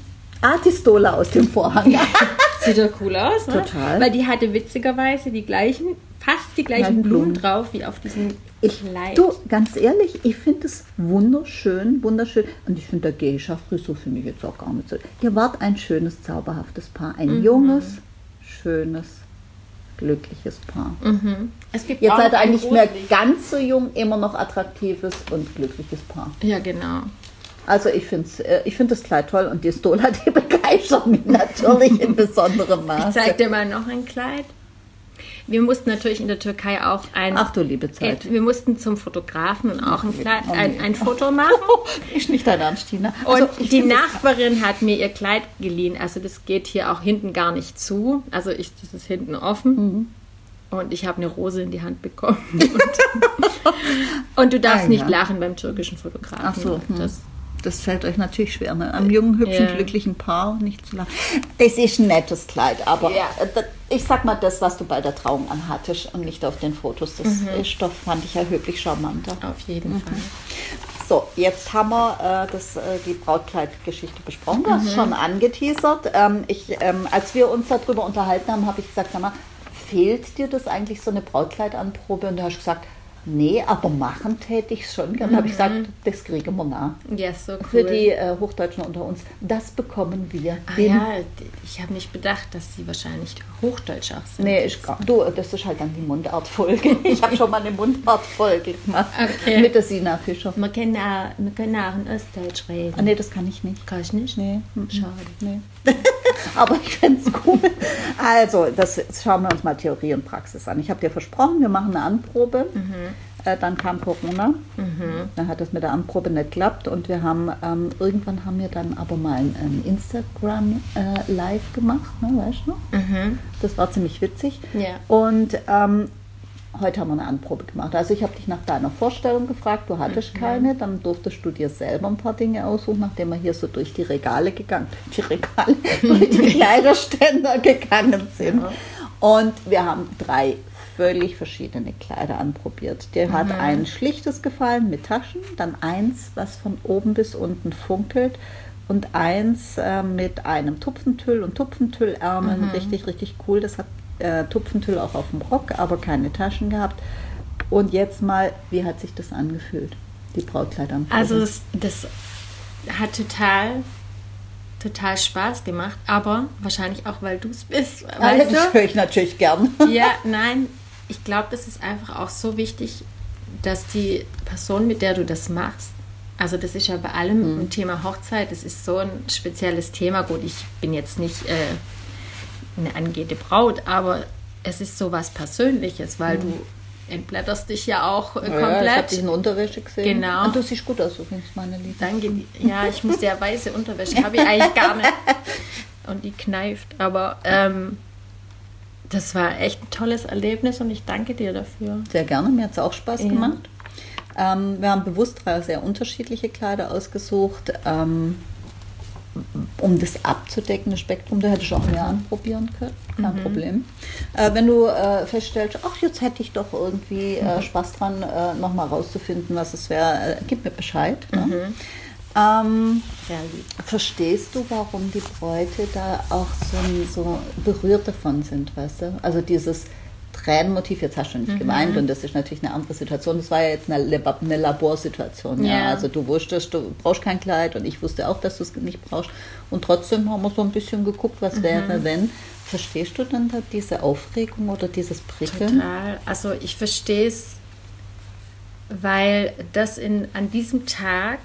Speaker 1: Artistola aus dem Vorhang.
Speaker 2: Sieht doch cool aus, ne?
Speaker 1: Total.
Speaker 2: Weil die hatte witzigerweise die gleichen, fast die gleichen Blumen
Speaker 1: Blumen.
Speaker 2: drauf wie auf diesem
Speaker 1: Ich,
Speaker 2: Kleid.
Speaker 1: du, ganz ehrlich, ich finde es wunderschön, wunderschön. Und ich finde, der Geisha-Frisur finde ich jetzt auch gar nicht so. Ihr wart ein schönes, zauberhaftes Paar. Ein junges, schönes, glückliches Paar.
Speaker 2: Mhm. Es gibt
Speaker 1: Jetzt seid ihr eigentlich mehr ganz so jung, immer noch attraktives und glückliches Paar.
Speaker 2: Ja, genau.
Speaker 1: Also ich finde äh, ich find das Kleid toll und die Stola, die begeistert mich natürlich in besonderem
Speaker 2: Ich
Speaker 1: Maße.
Speaker 2: zeig dir mal noch ein Kleid. Wir mussten natürlich in der Türkei auch ein.
Speaker 1: Ach du liebe Zeit.
Speaker 2: Äh, Wir mussten zum Fotografen und auch ein, Kleid,
Speaker 1: Oh,
Speaker 2: ein, ein Foto machen.
Speaker 1: Ist nicht dein Ernst, Tina.
Speaker 2: Und
Speaker 1: Also, ich
Speaker 2: die Nachbarin hat mir ihr Kleid geliehen. Also das geht hier auch hinten gar nicht zu. Also ich, das ist hinten offen.
Speaker 1: Mhm.
Speaker 2: Und ich habe eine Rose in die Hand bekommen. Und, und du darfst
Speaker 1: Ah,
Speaker 2: nicht lachen beim türkischen Fotografen.
Speaker 1: Ach so, hm.
Speaker 2: Das,
Speaker 1: Das fällt euch natürlich schwer, ne? Am jungen, hübschen,
Speaker 2: Ja.
Speaker 1: glücklichen Paar nicht zu lachen. Das ist ein nettes Kleid, aber
Speaker 2: Ja.
Speaker 1: äh, ich sag mal, das, was du bei der Trauung anhattest und nicht auf den Fotos, das
Speaker 2: Mhm.
Speaker 1: ist doch, fand ich erheblich charmanter.
Speaker 2: auf jeden
Speaker 1: Mhm.
Speaker 2: Fall.
Speaker 1: So, jetzt haben wir äh, das, äh, die Brautkleidgeschichte besprochen. Du
Speaker 2: Mhm.
Speaker 1: hast schon angeteasert. Ähm, ich, ähm, als wir uns darüber unterhalten haben, habe ich gesagt, sag mal, fehlt dir das eigentlich so eine Brautkleidanprobe? Und du hast gesagt, nee, aber machen täte ich schon gern. habe ich gesagt, das kriegen wir nach.
Speaker 2: Ja, so Mhm. cool.
Speaker 1: Für die äh, Hochdeutschen unter uns, das bekommen wir.
Speaker 2: Ah, ja, ich habe nicht bedacht, dass sie wahrscheinlich Hochdeutsch auch sind.
Speaker 1: Nee, ich, du, das ist halt dann die Mundartfolge. Ich habe schon mal eine Mundartfolge gemacht
Speaker 2: Okay.
Speaker 1: mit der Sina Fischer.
Speaker 2: Wir können auch, wir können auch in Östdeutsch reden.
Speaker 1: Ah, nee, das kann ich nicht.
Speaker 2: Kann ich nicht?
Speaker 1: Nee. mhm.
Speaker 2: Schade.
Speaker 1: Nee. Aber ich fände es cool. Also, das schauen wir uns mal Theorie und Praxis an. Ich habe dir versprochen, wir machen eine Anprobe. Äh, dann kam Corona. Dann hat das mit der Anprobe nicht geklappt. Und wir haben, ähm, irgendwann haben wir dann aber mal ein, Instagram äh, Live gemacht, ne, weißt du noch? Das war ziemlich witzig.
Speaker 2: Ja.
Speaker 1: Und ähm, heute haben wir eine Anprobe gemacht. Also ich habe dich nach deiner Vorstellung gefragt, du hattest keine, dann durftest du dir selber ein paar Dinge aussuchen, nachdem wir hier so durch die Regale gegangen, die Regale, durch die Kleiderständer gegangen sind. Und wir haben drei völlig verschiedene Kleider anprobiert. Dir hat ein schlichtes gefallen mit Taschen, dann eins, was von oben bis unten funkelt und eins äh, mit einem Tupfentüll und Tupfentüllärmeln. Richtig, richtig cool. Das hat äh, Tupfentüll auch auf dem Rock, aber keine Taschen gehabt. Und jetzt mal, wie hat sich das angefühlt? Die Brautkleidanprobe.
Speaker 2: Also das, das hat total, total Spaß gemacht, aber wahrscheinlich auch, weil du es bist. Weißt
Speaker 1: das höre ich natürlich gern.
Speaker 2: Ja, nein, ich glaube, das ist einfach auch so wichtig, dass die Person, mit der du das machst, also das ist ja bei allem
Speaker 1: Mhm.
Speaker 2: ein Thema Hochzeit, das ist so ein spezielles Thema. Gut, ich bin jetzt nicht äh, eine angehende Braut, aber es ist so was Persönliches, weil du entblätterst dich ja auch äh,
Speaker 1: Mhm. Ja, ich habe
Speaker 2: komplett.
Speaker 1: dich in Unterwäsche gesehen.
Speaker 2: Genau.
Speaker 1: Und du siehst gut aus übrigens, meine Liebe.
Speaker 2: Danke. Ja, ich muss ja weiße Unterwäsche, habe ich eigentlich gar nicht. Und die kneift. Aber ähm, das war echt ein tolles Erlebnis und ich danke dir dafür.
Speaker 1: Sehr gerne, mir hat es auch Spaß
Speaker 2: Ja.
Speaker 1: gemacht. Ähm, wir haben bewusst drei sehr unterschiedliche Kleider ausgesucht, ähm, um das abzudecken, das Spektrum. Da hätte ich auch mehr anprobieren können, kein Problem. Äh, wenn du äh, feststellst, ach, jetzt hätte ich doch irgendwie äh, Spaß dran, äh, nochmal rauszufinden, was es wäre, äh, gib mir Bescheid. Ne? Ähm,
Speaker 2: Sehr lieb.
Speaker 1: Verstehst du, warum die Bräute da auch so, so berührt davon sind, weißt du? Also dieses, Tränenmotiv, jetzt hast du nicht mhm. geweint und das ist natürlich eine andere Situation. Das war ja jetzt eine, eine Laborsituation. Ja. ja. Also du wusstest, du brauchst kein Kleid und ich wusste auch, dass du es nicht brauchst. Und trotzdem haben wir so ein bisschen geguckt, was mhm. wäre, wenn. Verstehst du dann da diese Aufregung oder dieses Prickeln?
Speaker 2: Total. Also ich verstehe es, weil das in, an diesem Tag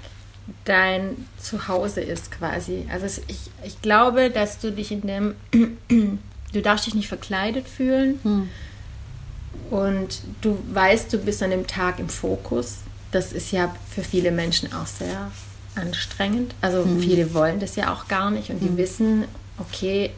Speaker 2: dein Zuhause ist quasi. Also ich, ich glaube, dass du dich in dem, du darfst dich nicht verkleidet fühlen hm. Und du weißt, du bist an dem Tag im Fokus. Das ist ja für viele Menschen auch sehr anstrengend. Also hm. viele wollen das ja auch gar nicht und die hm. wissen, okay,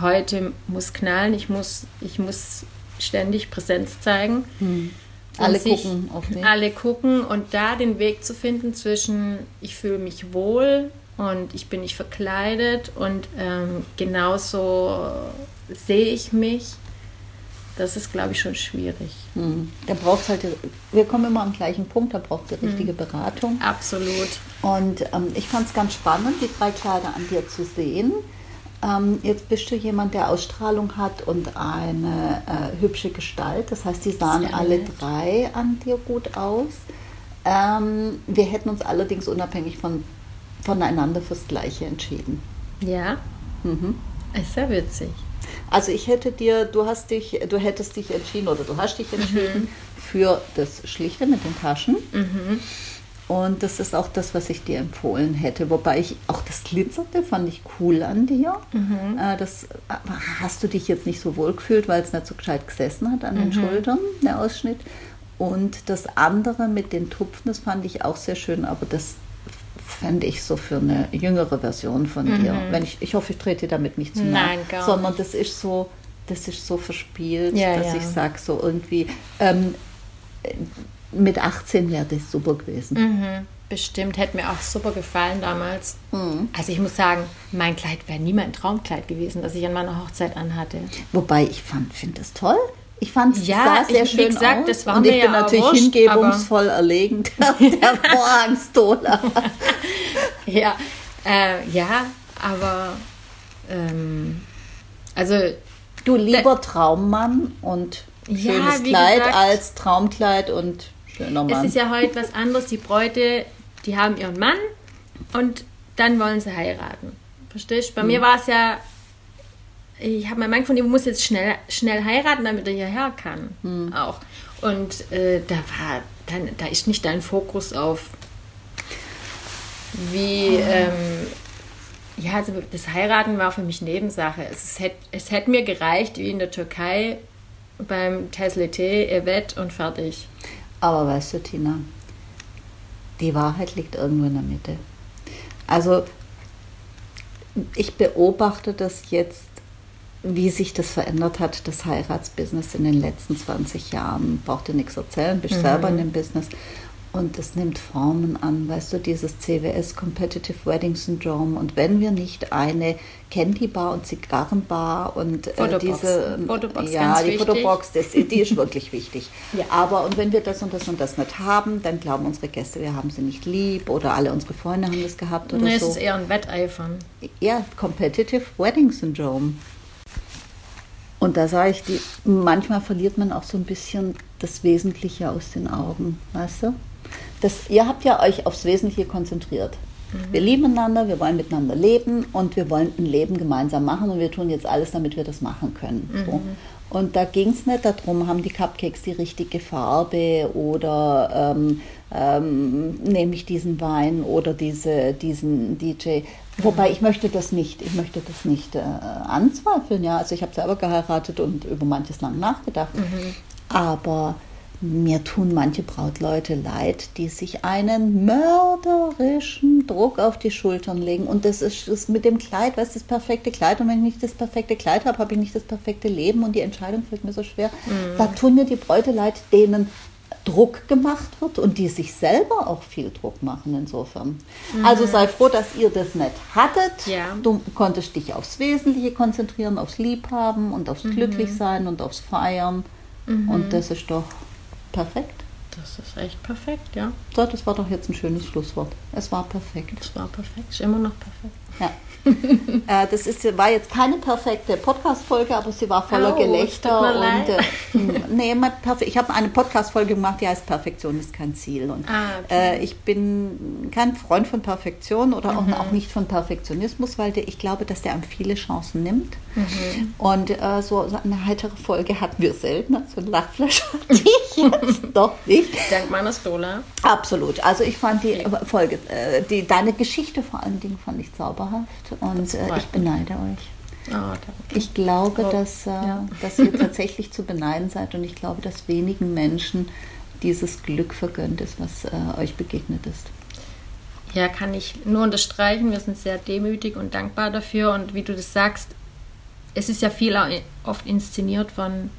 Speaker 2: heute muss knallen, ich muss, ich muss ständig Präsenz zeigen.
Speaker 1: Hm. Alle gucken auf den.
Speaker 2: Alle gucken und da den Weg zu finden zwischen, ich fühle mich wohl und ich bin nicht verkleidet und ähm, genauso sehe ich mich. Das ist, glaube ich, schon schwierig.
Speaker 1: Hm. Da braucht es halt, wir kommen immer am gleichen Punkt, da braucht es die richtige hm. Beratung.
Speaker 2: Absolut.
Speaker 1: Und ähm, ich fand es ganz spannend, die drei Kleider an dir zu sehen. Ähm, jetzt bist du jemand, der Ausstrahlung hat und eine äh, hübsche Gestalt. Das heißt, die sahen alle nett. drei an dir gut aus. Ähm, wir hätten uns allerdings unabhängig von, voneinander fürs Gleiche entschieden.
Speaker 2: Ja. Mhm. Ist sehr witzig.
Speaker 1: Also ich hätte dir, du hast dich, du hättest dich entschieden oder du hast dich entschieden mhm. für das Schlichte mit den Taschen. Mhm. Und das ist auch das, was ich dir empfohlen hätte. Wobei ich auch das Glitzerte fand ich cool an dir. Mhm. Äh, das hast du dich jetzt nicht so wohl gefühlt, weil es nicht so gescheit gesessen hat an mhm. den Schultern, der Ausschnitt. Und das andere mit den Tupfen, das fand ich auch sehr schön, aber das fände ich so für eine jüngere Version von mhm. dir. Wenn ich, ich hoffe, ich trete damit nicht zu nahe. Nein, gar Sondern das ist so, das ist so verspielt, ja, dass ja. ich sage, so irgendwie. Ähm, mit 18 wäre das super gewesen.
Speaker 2: Mhm, bestimmt, hätte mir auch super gefallen damals. Mhm. Also ich muss sagen, mein Kleid wäre nie mein Traumkleid gewesen, das ich an meiner Hochzeit anhatte.
Speaker 1: Wobei ich finde es toll. Ich fand es
Speaker 2: ja, sehr ich, schön gesagt, aus.
Speaker 1: Das war und ich bin ja natürlich wurscht, hingebungsvoll erlegend der Vorhangstola.
Speaker 2: ja, äh, ja, aber ähm, also
Speaker 1: du lieber Traummann und schönes ja, Kleid gesagt, als Traumkleid und
Speaker 2: Schöner Mann. Es ist ja heute was anderes. Die Bräute, die haben ihren Mann und dann wollen sie heiraten. Verstehst du? Bei mhm. mir war es ja, ich habe meinen Mann gefunden, ich muss jetzt schnell, schnell heiraten, damit er hierher kann. Mhm. Auch. Und äh, da war, dann, da ist nicht dein Fokus auf wie, oh. ähm, ja, also das Heiraten war für mich Nebensache. Es, hätte, es hätte mir gereicht, wie in der Türkei beim Tesleté, Evet und fertig.
Speaker 1: Aber weißt du, Tina, die Wahrheit liegt irgendwo in der Mitte. Also ich beobachte das jetzt, wie sich das verändert hat, das Heiratsbusiness in den letzten 20 Jahren. Braucht dir nichts erzählen, bist mhm. selber in dem Business. Und es nimmt Formen an, weißt du, dieses CWS Competitive Wedding Syndrome. Und wenn wir nicht eine Candy Bar und Zigarrenbar und äh, diese
Speaker 2: Fotobox,
Speaker 1: ja, die wichtig. Fotobox, das, die ist wirklich wichtig. Ja. Aber und wenn wir das und das und das nicht haben, dann glauben unsere Gäste, wir haben sie nicht lieb oder alle unsere Freunde haben das gehabt oder nee, so.
Speaker 2: es ist eher ein Wetteifern.
Speaker 1: Ja, Competitive Wedding Syndrome. Und da sage ich, die, manchmal verliert man auch so ein bisschen das Wesentliche aus den Augen, weißt du? das, ihr habt ja euch aufs Wesentliche konzentriert. Mhm. Wir lieben einander, wir wollen miteinander leben und wir wollen ein Leben gemeinsam machen und wir tun jetzt alles, damit wir das machen können. Mhm. So. Und da ging es nicht darum, haben die Cupcakes die richtige Farbe oder ähm, ähm, nehme ich diesen Wein oder diese, diesen DJ. Wobei ich möchte das nicht, ich möchte das nicht äh, anzweifeln. Ja, also ich habe selber geheiratet und über manches lang nachgedacht. Mhm. Aber mir tun manche Brautleute leid, die sich einen mörderischen Druck auf die Schultern legen. Und das ist, das mit dem Kleid, was ist das perfekte Kleid? Und wenn ich nicht das perfekte Kleid habe, habe ich nicht das perfekte Leben und die Entscheidung fällt mir so schwer. Mhm. Da tun mir die Bräute leid, denen Druck gemacht wird und die sich selber auch viel Druck machen insofern. Mhm. Also sei froh, dass ihr das nicht hattet. Ja. Du konntest dich aufs Wesentliche konzentrieren, aufs Liebhaben und aufs mhm. Glücklichsein und aufs Feiern. Mhm. Und das ist doch perfekt.
Speaker 2: Das ist echt perfekt, ja.
Speaker 1: So, das war doch jetzt ein schönes Schlusswort. Es war perfekt.
Speaker 2: Es war perfekt, ist immer noch perfekt.
Speaker 1: Ja. äh, das ist, war jetzt keine perfekte Podcast-Folge, aber sie war voller
Speaker 2: Oh,
Speaker 1: Gelächter. und, äh, nee, ich habe eine Podcast-Folge gemacht, die heißt Perfektion ist kein Ziel. Und,
Speaker 2: Ah, okay.
Speaker 1: äh, ich bin kein Freund von Perfektion oder
Speaker 2: Mhm.
Speaker 1: auch, auch nicht von Perfektionismus, weil der, ich glaube, dass der einem viele Chancen nimmt.
Speaker 2: Mhm.
Speaker 1: Und äh, so, so eine heitere Folge hatten wir selten. So ein Lachflash hatte ich jetzt doch nicht.
Speaker 2: Dank meiner Stola.
Speaker 1: Absolut. Also ich fand die Folge, äh, die, deine Geschichte vor allen Dingen fand ich zauberhaft und äh, ich beneide euch.
Speaker 2: Oh.
Speaker 1: Ich glaube,
Speaker 2: Oh,
Speaker 1: dass, äh,
Speaker 2: ja.
Speaker 1: dass ihr tatsächlich zu beneiden seid und ich glaube, dass wenigen Menschen dieses Glück vergönnt ist, was äh, euch begegnet ist.
Speaker 2: Ja, kann ich nur unterstreichen. Wir sind sehr demütig und dankbar dafür. Und wie du das sagst, es ist ja viel oft inszeniert von,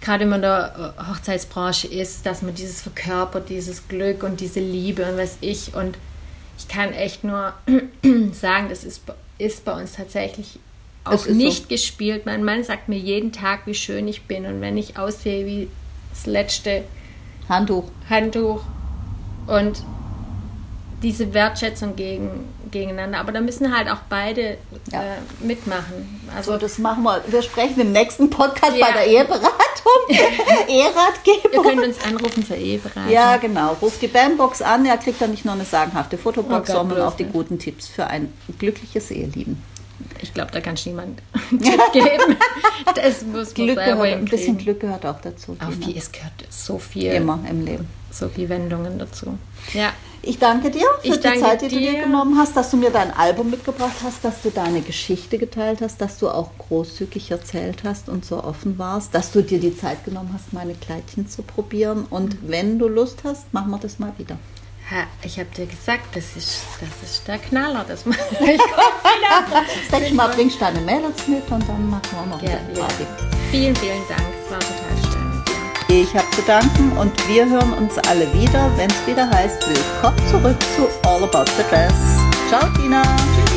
Speaker 2: gerade wenn man in der äh, Hochzeitsbranche ist, dass man dieses verkörpert, dieses Glück und diese Liebe und weiß ich. Und ich kann echt nur sagen, das ist, bei- ist bei uns tatsächlich auch
Speaker 1: ist so.
Speaker 2: nicht gespielt. Mein Mann sagt mir jeden Tag, wie schön ich bin. Und wenn ich aussehe wie das letzte
Speaker 1: Handtuch.
Speaker 2: Handtuch und diese Wertschätzung gegen, gegeneinander. Aber da müssen halt auch beide
Speaker 1: Ja.
Speaker 2: äh, mitmachen. Also
Speaker 1: So, das machen wir. Wir sprechen im nächsten Podcast
Speaker 2: Ja.
Speaker 1: bei der Eheberatung.
Speaker 2: ihr
Speaker 1: Eheratgeber.
Speaker 2: könnt uns anrufen für Eheberatung.
Speaker 1: Ja, genau. Ruft die Bandbox an. Er kriegt dann nicht nur eine sagenhafte Fotobox,
Speaker 2: Oh Gott,
Speaker 1: sondern auch die guten Tipps für ein glückliches Eheleben.
Speaker 2: Ich glaube, da kann ich niemand geben. Das muss
Speaker 1: Glück gehört, ein bisschen Glück gehört auch dazu.
Speaker 2: Auf viel, es gehört so viel,
Speaker 1: Immer im Leben.
Speaker 2: so viel Wendungen dazu. Ja,
Speaker 1: Ich danke dir für
Speaker 2: Ich
Speaker 1: die Zeit, die du dir
Speaker 2: dir.
Speaker 1: genommen hast, dass du mir dein Album mitgebracht hast, dass du deine Geschichte geteilt hast, dass du auch großzügig erzählt hast und so offen warst, dass du dir die Zeit genommen hast, meine Kleidchen zu probieren. Und
Speaker 2: Mhm.
Speaker 1: wenn du Lust hast, machen wir das mal wieder.
Speaker 2: Ha, ich habe dir gesagt, das ist, das ist der Knaller. Das mache ich wieder.
Speaker 1: Das nächste Mal bringst du deine Mädels mit und dann machen wir noch
Speaker 2: Ja,
Speaker 1: eine
Speaker 2: ja.
Speaker 1: Party.
Speaker 2: Vielen, vielen Dank. Es war total schön.
Speaker 1: Ich habe zu danken und wir hören uns alle wieder, wenn es wieder heißt, willkommen zurück zu All About the Dress. Ciao, Tina. Tschüss.